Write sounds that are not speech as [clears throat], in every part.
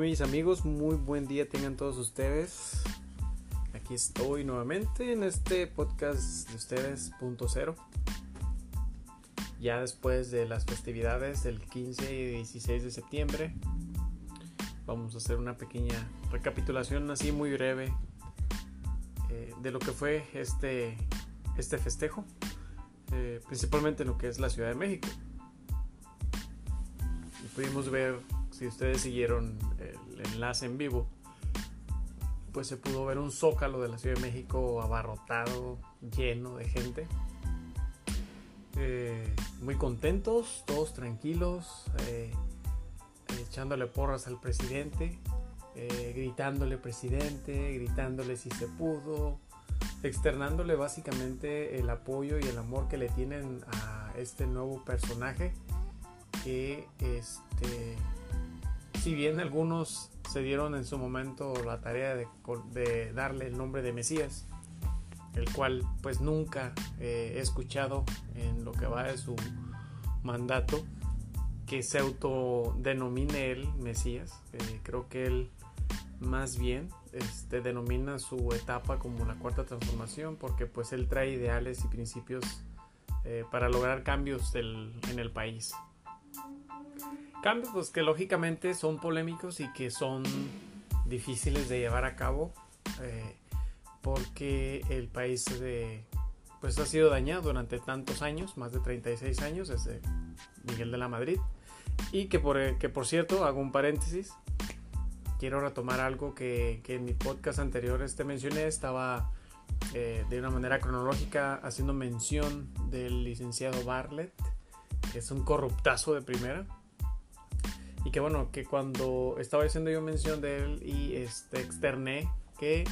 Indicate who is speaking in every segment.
Speaker 1: mis amigos, muy buen día tengan todos ustedes. Aquí estoy nuevamente en este podcast de ustedes, punto cero. Ya después de las festividades del 15 y 16 de septiembre, vamos a hacer una pequeña recapitulación así muy breve eh, de lo que fue este, este festejo, eh, principalmente en lo que es la Ciudad de México. pudimos ver si ustedes siguieron enlace en vivo, pues se pudo ver un zócalo de la Ciudad de México abarrotado, lleno de gente. Eh, muy contentos, todos tranquilos, eh, echándole porras al presidente, eh, gritándole presidente, gritándole si se pudo, externándole básicamente el apoyo y el amor que le tienen a este nuevo personaje que este si bien algunos se dieron en su momento la tarea de, darle el nombre de Mesías, el cual pues nunca eh, he escuchado en lo que va de su mandato que se autodenomine él Mesías. Eh, creo que él más bien este, denomina su etapa como la cuarta transformación porque pues él trae ideales y principios eh, para lograr cambios en el país. Cambios pues, que lógicamente son polémicos y que son difíciles de llevar a cabo eh, porque el país pues ha sido dañado durante tantos años, más de 36 años desde Miguel de la Madrid. Y que por, que por cierto hago un paréntesis quiero retomar algo que, en mi podcast anterior este mencioné estaba eh, de una manera cronológica haciendo mención del licenciado Bartlett que es un corruptazo de primera y que bueno, que cuando estaba haciendo yo mención de él y este, externé que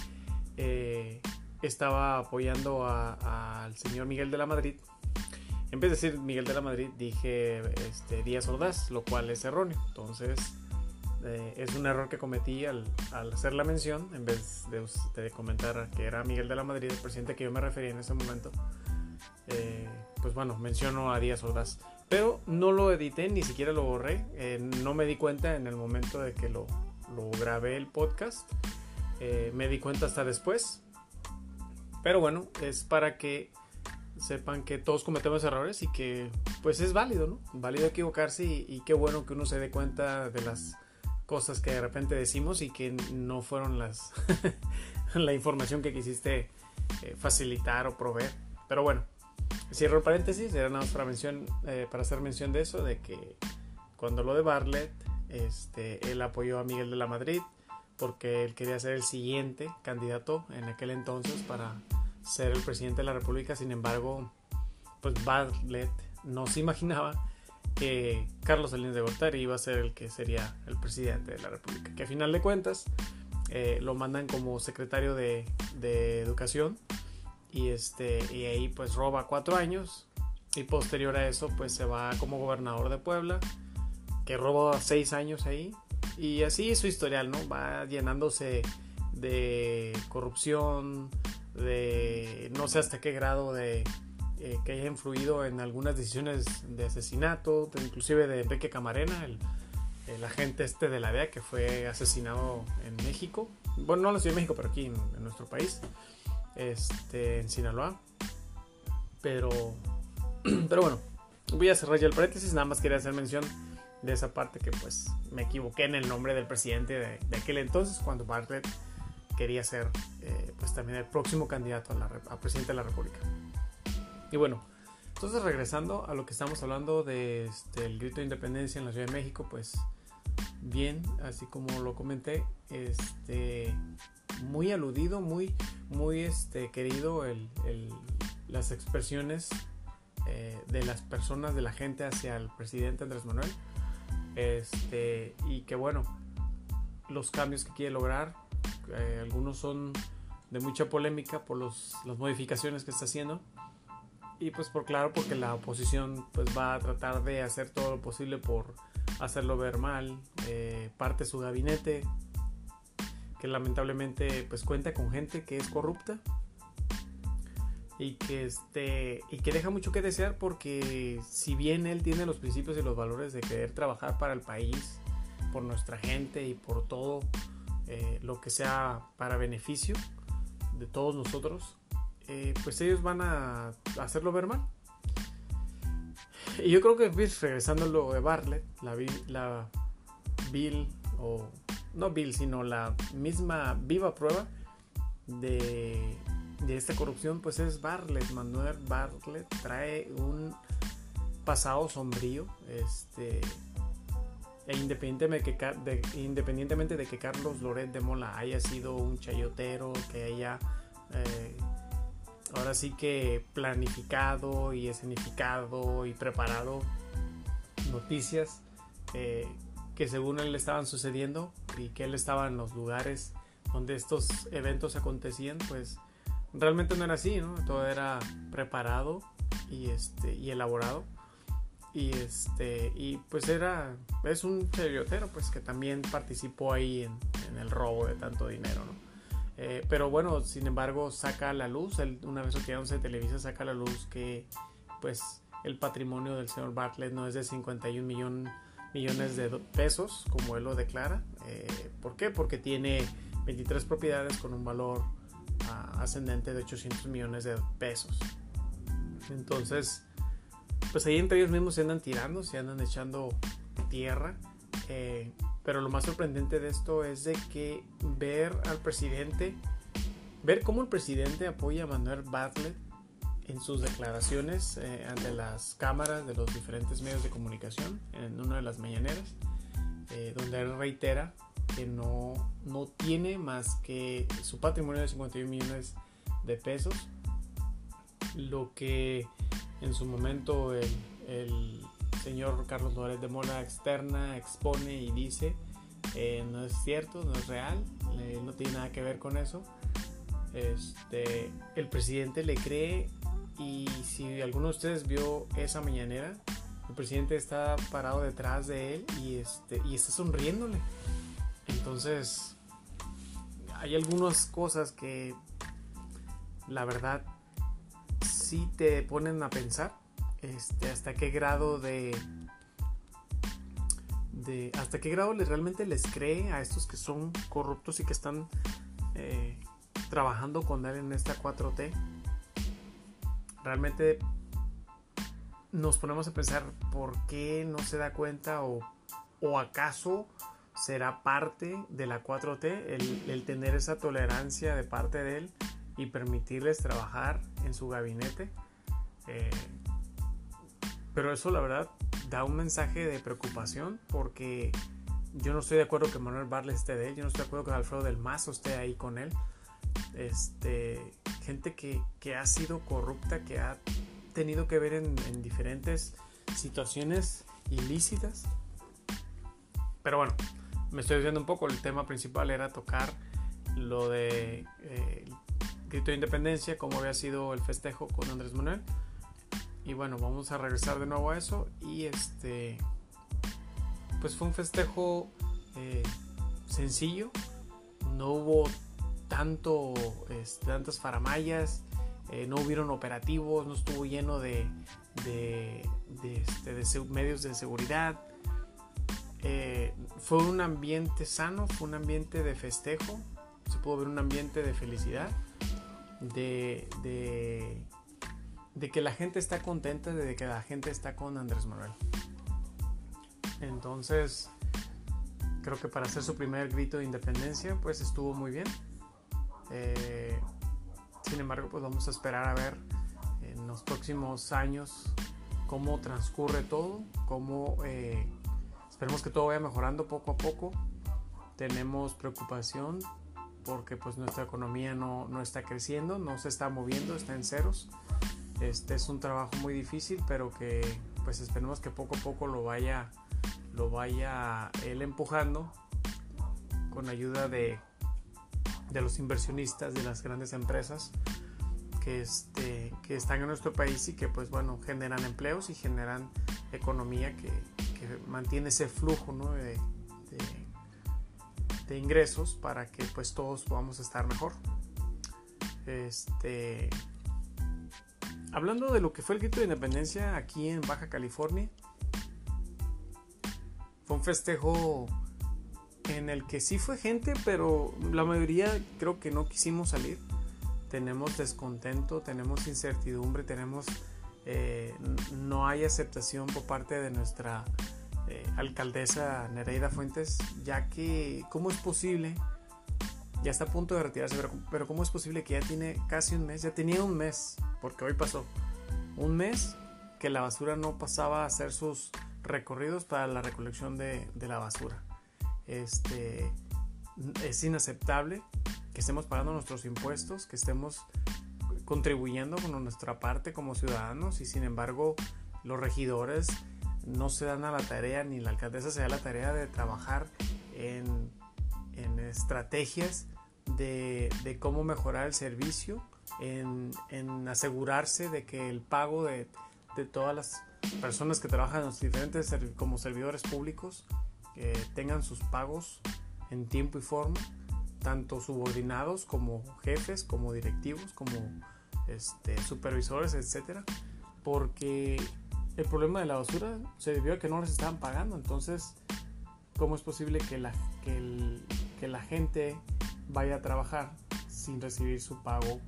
Speaker 1: eh, estaba apoyando al señor Miguel de la Madrid, en vez de decir Miguel de la Madrid, dije este, Díaz Ordaz, lo cual es erróneo. Entonces, eh, es un error que cometí al, hacer la mención, en vez de, comentar que era Miguel de la Madrid, el presidente que yo me refería en ese momento. Eh, pues bueno, menciono a Díaz Ordaz. Pero no lo edité, ni siquiera lo borré. Eh, no me di cuenta en el momento de que lo, grabé el podcast. Eh, me di cuenta hasta después. Pero bueno, es para que sepan que todos cometemos errores y que pues es válido, ¿no? Válido equivocarse y, qué bueno que uno se dé cuenta de las cosas que de repente decimos y que no fueron las [laughs] la información que quisiste eh, facilitar o proveer. Pero bueno, Cierro el paréntesis, era nada más para, mención, eh, para hacer mención de eso, de que cuando lo de Bartlett, este, él apoyó a Miguel de la Madrid porque él quería ser el siguiente candidato en aquel entonces para ser el presidente de la República. Sin embargo, pues Bartlett no se imaginaba que Carlos Salinas de Gortari iba a ser el que sería el presidente de la República. Que a final de cuentas eh, lo mandan como secretario de, de Educación y este y ahí pues roba cuatro años y posterior a eso pues se va como gobernador de Puebla que robó seis años ahí y así su historial no va llenándose de corrupción de no sé hasta qué grado de eh, que haya influido en algunas decisiones de asesinato inclusive de Enrique Camarena el, agente este de la DEA que fue asesinado en México bueno no en la Ciudad de México pero aquí en nuestro país este, en Sinaloa. Pero, [clears throat] pero bueno, voy a cerrar ya el paréntesis. Nada más quería hacer mención de esa parte que pues me equivoqué en el nombre del presidente de, aquel entonces cuando Bartlett quería ser eh, pues también el próximo candidato a, presidente de la República. Y bueno, entonces regresando a lo que estamos hablando de este, el grito de independencia en la Ciudad de México, pues bien, así como lo comenté, este muy aludido, muy, muy este, querido el, las expresiones eh, de las personas, de la gente hacia el presidente Andrés Manuel. Este, y que bueno, los cambios que quiere lograr, eh, algunos son de mucha polémica por los, las modificaciones que está haciendo. Y pues por claro, porque la oposición pues va a tratar de hacer todo lo posible por hacerlo ver mal. Eh, parte su gabinete, que lamentablemente pues cuenta con gente que es corrupta y que este y que deja mucho que desear porque si bien él tiene los principios y los valores de querer trabajar para el país por nuestra gente y por todo eh, lo que sea para beneficio de todos nosotros, eh, pues ellos van a hacerlo ver mal. Y yo creo que pues, regresando a lo de Bartlett, la, la Bill, o no Bill, sino la misma viva prueba de, de esta corrupción, pues es Bartlett. Manuel Bartlett trae un pasado sombrío, este, e independientemente de, que, Carlos Loret de Mola haya sido un chayotero, que haya eh, ahora sí que planificado y escenificado y preparado noticias eh, que según él estaban sucediendo y que él estaba en los lugares donde estos eventos acontecían, pues realmente no era así, ¿no? Todo era preparado y, este, y elaborado. Y este, y pues era, es un chayotero pues que también participó ahí en, el robo de tanto dinero, ¿no? Eh, pero bueno, sin embargo, saca a la luz, una vez que se televisa, saca a la luz que pues el patrimonio del señor Bartlett no es de 51 millones de pesos, como él lo declara. Eh, ¿Por qué? Porque tiene 23 propiedades con un valor ah, ascendente de 800 millones de pesos. Entonces, pues ahí entre ellos mismos se andan tirando, se andan echando tierra. Eh, pero lo más sorprendente de esto es de que ver al presidente, ver cómo el presidente apoya a Manuel Bartlett en sus declaraciones eh, ante las cámaras de los diferentes medios de comunicación en una de las mañaneras, eh, donde él reitera que no, no tiene más que su patrimonio de 51 millones de pesos, lo que en su momento el, el señor Carlos Lórez de Mola externa, expone y dice, eh, no es cierto, no es real, eh, no tiene nada que ver con eso. Este, el presidente le cree y si alguno de ustedes vio esa mañanera, el presidente está parado detrás de él y, este, y está sonriéndole. Entonces, hay algunas cosas que la verdad sí te ponen a pensar este, hasta qué grado de, de hasta qué grado realmente les cree a estos que son corruptos y que están eh, trabajando con él en esta 4T. Realmente nos ponemos a pensar por qué no se da cuenta o, o acaso será parte de la 4T el, el, tener esa tolerancia de parte de él y permitirles trabajar en su gabinete. Eh, pero eso la verdad da un mensaje de preocupación porque yo no estoy de acuerdo que Manuel Barley esté de él, yo no estoy de acuerdo que Alfredo del Mazo esté ahí con él. Este, gente que, que ha sido corrupta, que ha tenido que ver en, en, diferentes situaciones ilícitas. Pero bueno, me estoy diciendo un poco, el tema principal era tocar lo de eh, grito de independencia, cómo había sido el festejo con Andrés Manuel. Y bueno, vamos a regresar de nuevo a eso. Y este, pues fue un festejo eh, sencillo. No hubo tanto, tantas faramayas. Eh, no hubieron operativos. No estuvo lleno de, este, medios de seguridad. Eh, fue un ambiente sano, fue un ambiente de festejo. Se pudo ver un ambiente de felicidad. de, de de que la gente está contenta, de que la gente está con Andrés Manuel. Entonces, creo que para hacer su primer grito de independencia, pues estuvo muy bien. Eh, sin embargo, pues vamos a esperar a ver en los próximos años cómo transcurre todo, cómo eh, esperemos que todo vaya mejorando poco a poco. Tenemos preocupación porque pues nuestra economía no, no está creciendo, no se está moviendo, está en ceros. Este es un trabajo muy difícil, pero que pues esperemos que poco a poco lo vaya, lo vaya él empujando con ayuda de, de los inversionistas de las grandes empresas que, este, que están en nuestro país y que pues bueno generan empleos y generan economía que, que mantiene ese flujo ¿no? de, de, ingresos para que pues todos podamos estar mejor este hablando de lo que fue el grito de independencia aquí en Baja California, fue un festejo en el que sí fue gente, pero la mayoría creo que no quisimos salir. Tenemos descontento, tenemos incertidumbre, tenemos eh, no hay aceptación por parte de nuestra eh, alcaldesa Nereida Fuentes, ya que cómo es posible, ya está a punto de retirarse, pero, pero cómo es posible que ya tiene casi un mes, ya tenía un mes, porque hoy pasó un mes que la basura no pasaba a hacer sus recorridos para la recolección de, de la basura. Este, es inaceptable que estemos pagando nuestros impuestos, que estemos contribuyendo con nuestra parte como ciudadanos y sin embargo los regidores no se dan a la tarea ni la alcaldesa se da la tarea de trabajar en, estrategias de, cómo mejorar el servicio, en, asegurarse de que el pago de, de todas las personas que trabajan en los diferentes como servidores públicos tengan sus pagos en tiempo y forma, tanto subordinados como jefes, como directivos, como este, supervisores, etcétera, porque el problema de la basura se debió a que no les estaban pagando. Entonces, ¿cómo es posible que la, que la gente vaya a trabajar sin recibir su pago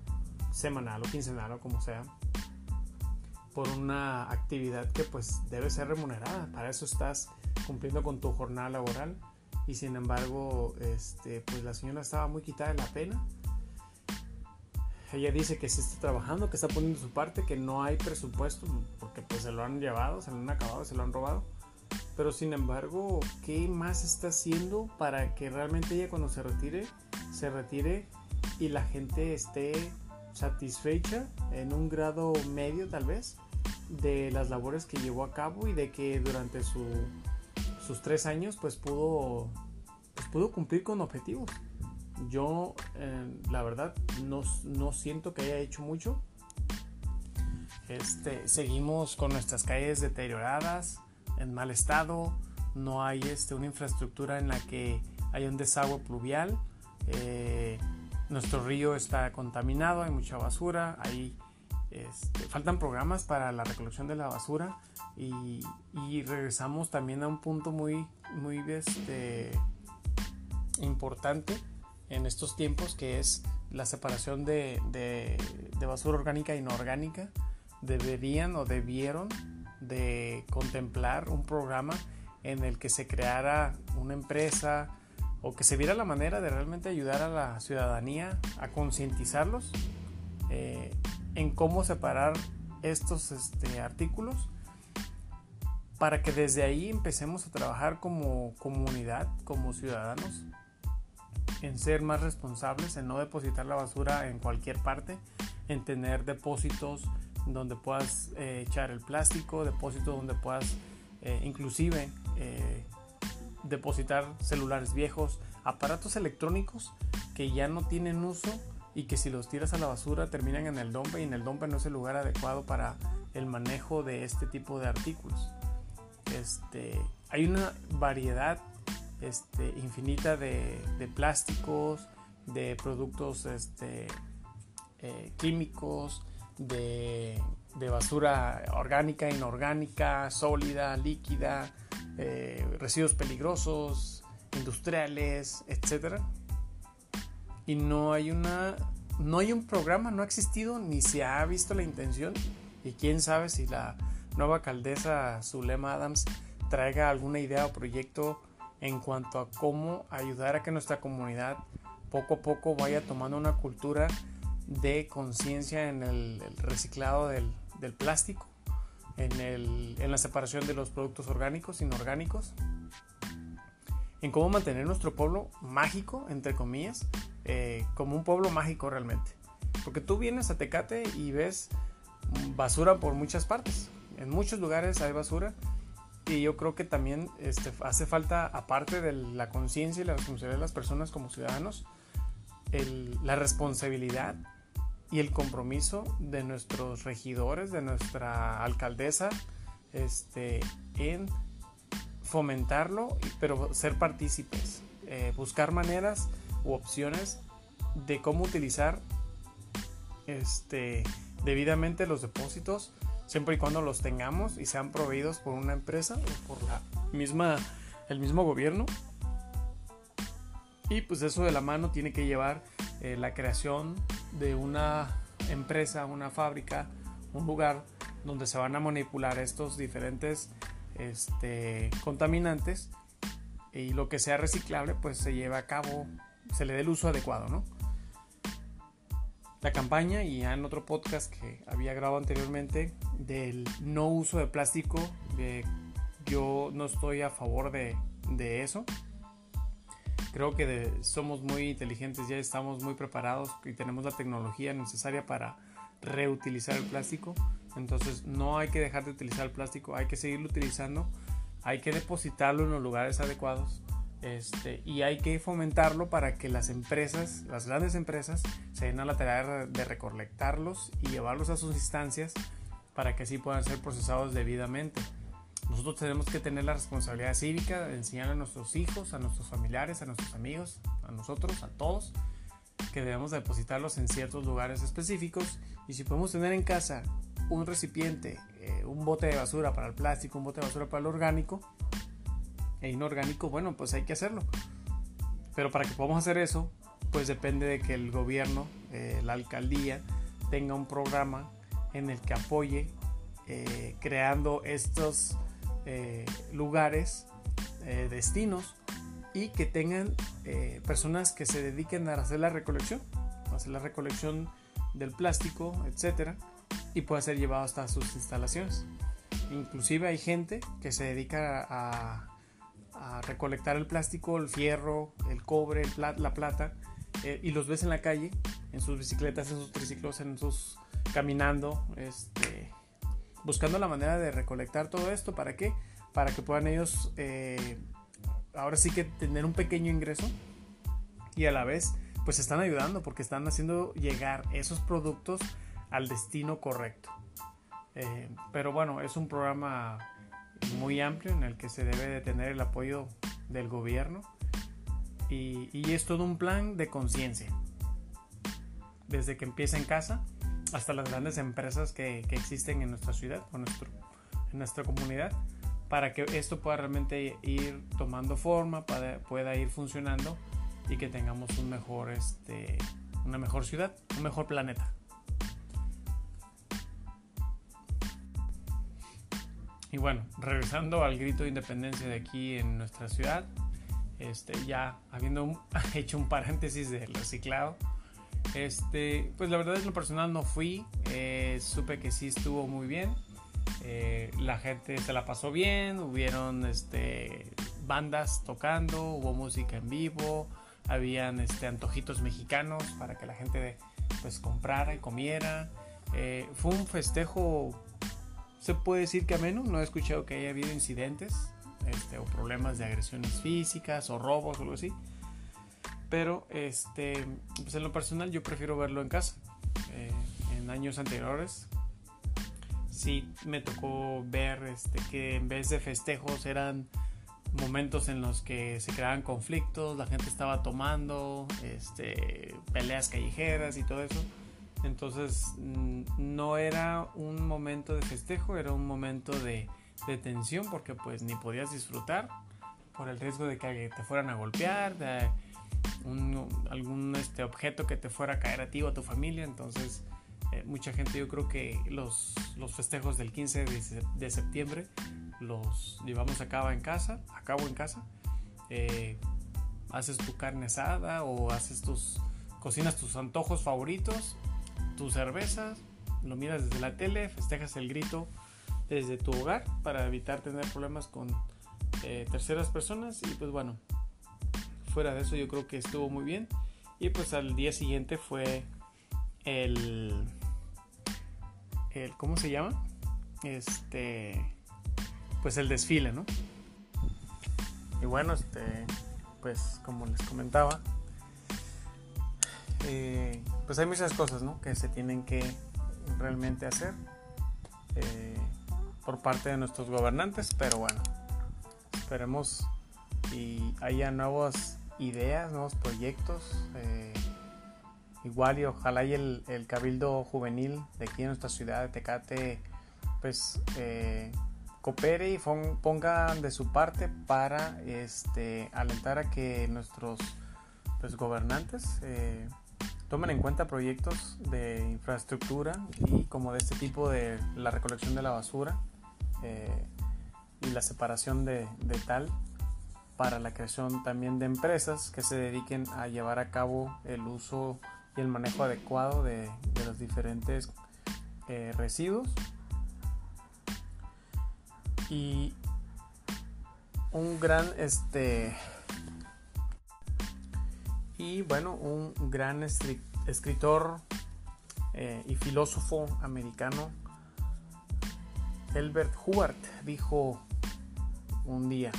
Speaker 1: semanal o quincenal o como sea? Por una actividad que pues debe ser remunerada. Para eso estás cumpliendo con tu jornada laboral y sin embargo este, pues la señora estaba muy quitada de la pena ella dice que se está trabajando, que está poniendo su parte, que no hay presupuesto, porque pues se lo han llevado, se lo han acabado, se lo han robado. Pero sin embargo, ¿qué más está haciendo para que realmente ella cuando se retire, se retire y la gente esté satisfecha en un grado medio tal vez de las labores que llevó a cabo y de que durante su, sus tres años pues pudo, pues pudo cumplir con objetivos? yo eh, la verdad no, no, siento que haya hecho mucho. Este, seguimos con nuestras calles deterioradas, en mal estado, no hay este, una infraestructura en la que haya un desagüe pluvial, eh, nuestro río está contaminado, hay mucha basura, hay, este, faltan programas para la recolección de la basura y, regresamos también a un punto muy, muy este, importante en estos tiempos, que es la separación de, de, basura orgánica e inorgánica, deberían o debieron de contemplar un programa en el que se creara una empresa o que se viera la manera de realmente ayudar a la ciudadanía a concientizarlos eh, en cómo separar estos este, artículos para que desde ahí empecemos a trabajar como comunidad, como ciudadanos en ser más responsables, en no depositar la basura en cualquier parte, en tener depósitos donde puedas eh, echar el plástico, depósitos donde puedas eh, inclusive eh, depositar celulares viejos, aparatos electrónicos que ya no tienen uso y que si los tiras a la basura terminan en el dompe y en el dompe no es el lugar adecuado para el manejo de este tipo de artículos. Este, hay una variedad este, infinita de, plásticos, de productos este, eh, químicos, de, basura orgánica, inorgánica, sólida, líquida, eh, residuos peligrosos, industriales, etc. Y no hay una no hay un programa, no ha existido ni se ha visto la intención y quién sabe si la nueva alcaldesa Zulema Adams traiga alguna idea o proyecto en cuanto a cómo ayudar a que nuestra comunidad poco a poco vaya tomando una cultura de conciencia en el, reciclado del, plástico, en, la separación de los productos orgánicos, inorgánicos, en cómo mantener nuestro pueblo mágico, entre comillas, eh, como un pueblo mágico realmente. Porque tú vienes a Tecate y ves basura por muchas partes. En muchos lugares hay basura y yo creo que también este, hace falta, aparte de la conciencia y la responsabilidad de las personas como ciudadanos, la responsabilidad y el compromiso de nuestros regidores, de nuestra alcaldesa, este, en fomentarlo, pero ser partícipes, eh, buscar maneras u opciones de cómo utilizar este, debidamente los depósitos siempre y cuando los tengamos y sean proveídos por una empresa o por la misma, el mismo gobierno. Y pues eso de la mano tiene que llevar eh, la creación de una empresa, una fábrica, un lugar donde se van a manipular estos diferentes este, contaminantes y lo que sea reciclable pues se lleva a cabo, se le dé el uso adecuado, ¿no? La campaña y en otro podcast que había grabado anteriormente del no uso de plástico, yo no estoy a favor de, de eso. Creo que somos muy inteligentes, ya estamos muy preparados y tenemos la tecnología necesaria para reutilizar el plástico. Entonces no hay que dejar de utilizar el plástico, hay que seguirlo utilizando hay que depositarlo en los lugares adecuados este, y hay que fomentarlo para que las empresas, las grandes empresas, se den a la tarea de recolectarlos y llevarlos a sus instancias para que así puedan ser procesados debidamente. Nosotros tenemos que tener la responsabilidad cívica de enseñar a nuestros hijos, a nuestros familiares, a nuestros amigos, a nosotros, a todos, que debemos depositarlos en ciertos lugares específicos y si podemos tener en casa un recipiente, eh, un bote de basura para el plástico, un bote de basura para el orgánico e inorgánico, bueno, pues hay que hacerlo. Pero para que podamos hacer eso, pues depende de que el gobierno, eh, la alcaldía, tenga un programa en el que apoye eh, creando estos lugares, destinos y que tengan personas que se dediquen a hacer la recolección, hacer la recolección del plástico, etcétera y puede ser llevado hasta sus instalaciones. Inclusive hay gente que se dedica a, recolectar el plástico, el fierro, el cobre, la plata eh, y los ves en la calle, en sus bicicletas, en sus triciclos, en sus caminando, este, buscando la manera de recolectar todo esto. ¿Para qué? Para que puedan ellos eh, ahora sí que tener un pequeño ingreso y a la vez pues están ayudando porque están haciendo llegar esos productos al destino correcto. Eh, pero bueno, es un programa muy amplio en el que se debe de tener el apoyo del gobierno y, es todo un plan de conciencia. Desde que empieza en casa hasta las grandes empresas que, existen en nuestra ciudad o nuestro, en nuestra comunidad para que esto pueda realmente ir tomando forma, pueda ir funcionando y que tengamos un mejor, este, una mejor ciudad, un mejor planeta. Y bueno, regresando al grito de independencia de aquí en nuestra ciudad, este, ya habiendo [laughs] hecho un paréntesis del reciclado, este, pues la verdad es lo personal no fui, eh, supe que sí estuvo muy bien, eh, la gente se la pasó bien, hubieron este, bandas tocando, hubo música en vivo, habían este, antojitos mexicanos para que la gente pues comprara y comiera. Eh, fue un festejo se puede decir que a menos no he escuchado que haya habido incidentes este, o problemas de agresiones físicas o robos o algo así. Pero este, pues en lo personal yo prefiero verlo en casa. Eh, en años anteriores sí me tocó ver este, que en vez de festejos eran momentos en los que se creaban conflictos, la gente estaba tomando, este, peleas callejeras y todo eso. Entonces mm, no era un momento de festejo, era un momento de, tensión porque pues ni podías disfrutar por el riesgo de que te fueran a golpear, de algún este, objeto que te fuera a caer a ti o a tu familia. Entonces eh, mucha gente yo creo que los, festejos del 15 de, septiembre los llevamos a cabo en casa, a cabo en casa. Eh, haces tu carne asada o haces tus cocinas tus antojos favoritos tus cervezas, lo miras desde la tele, festejas el grito desde tu hogar para evitar tener problemas con eh, terceras personas y pues bueno, fuera de eso yo creo que estuvo muy bien y pues al día siguiente fue el, el ¿cómo se llama? Este, pues el desfile, ¿no? Y bueno, este, pues como les comentaba, eh, pues hay muchas cosas que se tienen que realmente hacer eh, por parte de nuestros gobernantes, pero bueno, esperemos y haya nuevas ideas, nuevos proyectos. Eh, igual y ojalá y el, cabildo juvenil de aquí en nuestra ciudad de Tecate pues coopere y ponga de su parte para este, alentar a que nuestros pues, gobernantes eh, tomen en cuenta proyectos de infraestructura y como de este tipo de la recolección de la basura eh, y la separación de, tal para la creación también de empresas que se dediquen a llevar a cabo el uso y el manejo adecuado de, los diferentes eh, residuos. Y un gran este y bueno un gran escritor eh, y filósofo americano Elbert Hubbard dijo un día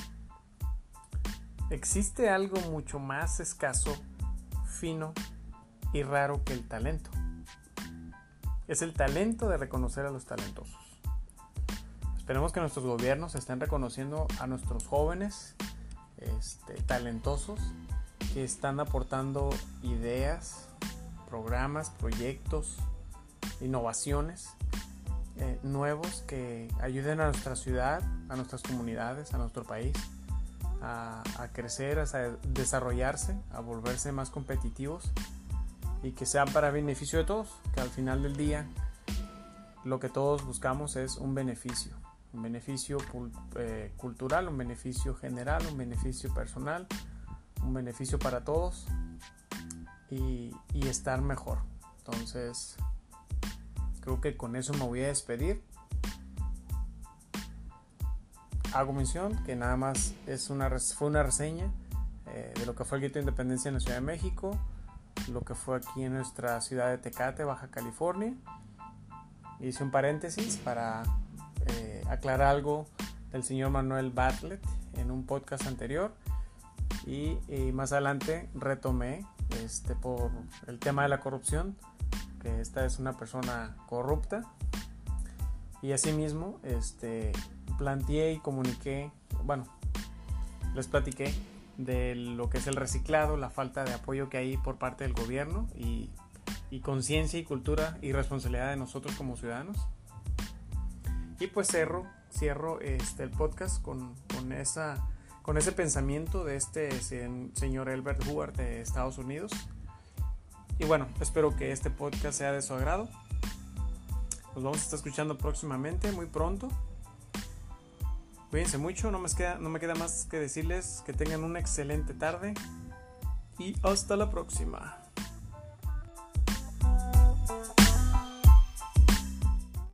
Speaker 1: existe algo mucho más escaso fino y raro que el talento. Es el talento de reconocer a los talentosos. Esperemos que nuestros gobiernos estén reconociendo a nuestros jóvenes este, talentosos que están aportando ideas, programas, proyectos, innovaciones eh, nuevos que ayuden a nuestra ciudad, a nuestras comunidades, a nuestro país a, crecer, a desarrollarse, a volverse más competitivos y que sean para beneficio de todos, que al final del día lo que todos buscamos es un beneficio un beneficio eh, cultural, un beneficio general, un beneficio personal, un beneficio para todos y, estar mejor. Entonces, creo que con eso me voy a despedir. Hago mención que nada más es una, fue una reseña eh, de lo que fue el grito de independencia en la Ciudad de México, lo que fue aquí en nuestra ciudad de Tecate, Baja California. Hice un paréntesis para eh, aclarar algo del señor Manuel Bartlett en un podcast anterior y, más adelante retomé este, por el tema de la corrupción, que esta es una persona corrupta y asimismo este, planteé y comuniqué, bueno, les platiqué de lo que es el reciclado, la falta de apoyo que hay por parte del gobierno y, conciencia y cultura y responsabilidad de nosotros como ciudadanos. Y pues cierro, cierro este, el podcast con, esa, con ese pensamiento de este señor Albert Hubbard de Estados Unidos. Y bueno, espero que este podcast sea de su agrado. Nos vamos a estar escuchando próximamente, muy pronto. Cuídense mucho, no me, queda, no me queda más que decirles que tengan una excelente tarde y hasta la próxima.